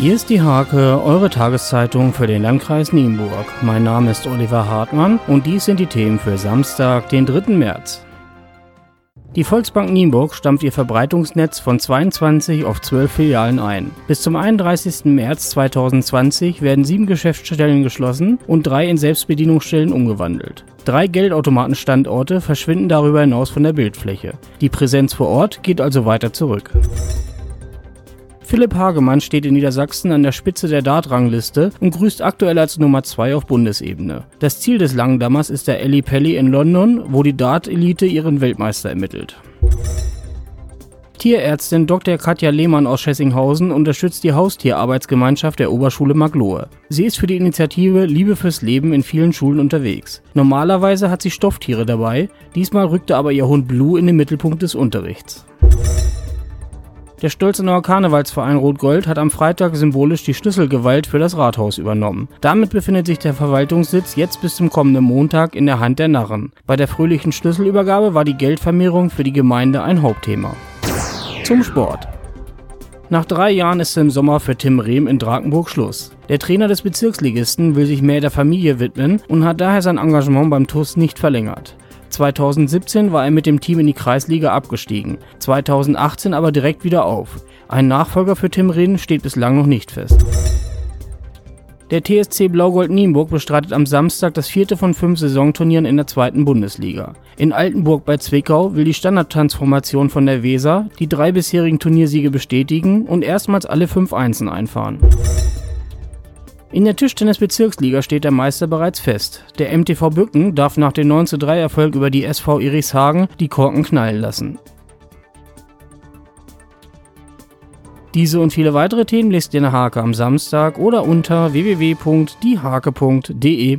Hier ist die Hake, eure Tageszeitung für den Landkreis Nienburg. Mein Name ist Oliver Hartmann und dies sind die Themen für Samstag, den 3. März. Die Volksbank Nienburg stampft ihr Verbreitungsnetz von 22 auf 12 Filialen ein. Bis zum 31. März 2020 werden sieben Geschäftsstellen geschlossen und drei in Selbstbedienungsstellen umgewandelt. Drei Geldautomatenstandorte verschwinden darüber hinaus von der Bildfläche. Die Präsenz vor Ort geht also weiter zurück. Philipp Hagemann steht in Niedersachsen an der Spitze der Dart-Rangliste und grüßt aktuell als Nummer 2 auf Bundesebene. Das Ziel des Langdammers ist der Eli Pelli in London, wo die Dart-Elite ihren Weltmeister ermittelt. Tierärztin Dr. Katja Lehmann aus Schessinghausen unterstützt die Haustierarbeitsgemeinschaft der Oberschule Maglohe. Sie ist für die Initiative Liebe fürs Leben in vielen Schulen unterwegs. Normalerweise hat sie Stofftiere dabei, diesmal rückte aber ihr Hund Blue in den Mittelpunkt des Unterrichts. Der Stolzenauer Karnevalsverein Rot-Gold hat am Freitag symbolisch die Schlüsselgewalt für das Rathaus übernommen. Damit befindet sich der Verwaltungssitz jetzt bis zum kommenden Montag in der Hand der Narren. Bei der fröhlichen Schlüsselübergabe war die Geldvermehrung für die Gemeinde ein Hauptthema. Zum Sport. Nach drei Jahren ist im Sommer für Tim Rehm in Drakenburg Schluss. Der Trainer des Bezirksligisten will sich mehr der Familie widmen und hat daher sein Engagement beim TUS nicht verlängert. 2017 war er mit dem Team in die Kreisliga abgestiegen, 2018 aber direkt wieder auf. Ein Nachfolger für Tim Rehn steht bislang noch nicht fest. Der TSC Blaugold Nienburg bestreitet am Samstag das vierte von fünf Saisonturnieren in der zweiten Bundesliga. In Altenburg bei Zwickau will die Standardtransformation von der Weser die drei bisherigen Turniersiege bestätigen und erstmals alle fünf Einsen einfahren. In der Tischtennis-Bezirksliga steht der Meister bereits fest. Der MTV Bücken darf nach dem 9:3-Erfolg über die SV Irichshagen die Korken knallen lassen. Diese und viele weitere Themen lest ihr in der Hake am Samstag oder unter www.diehake.de.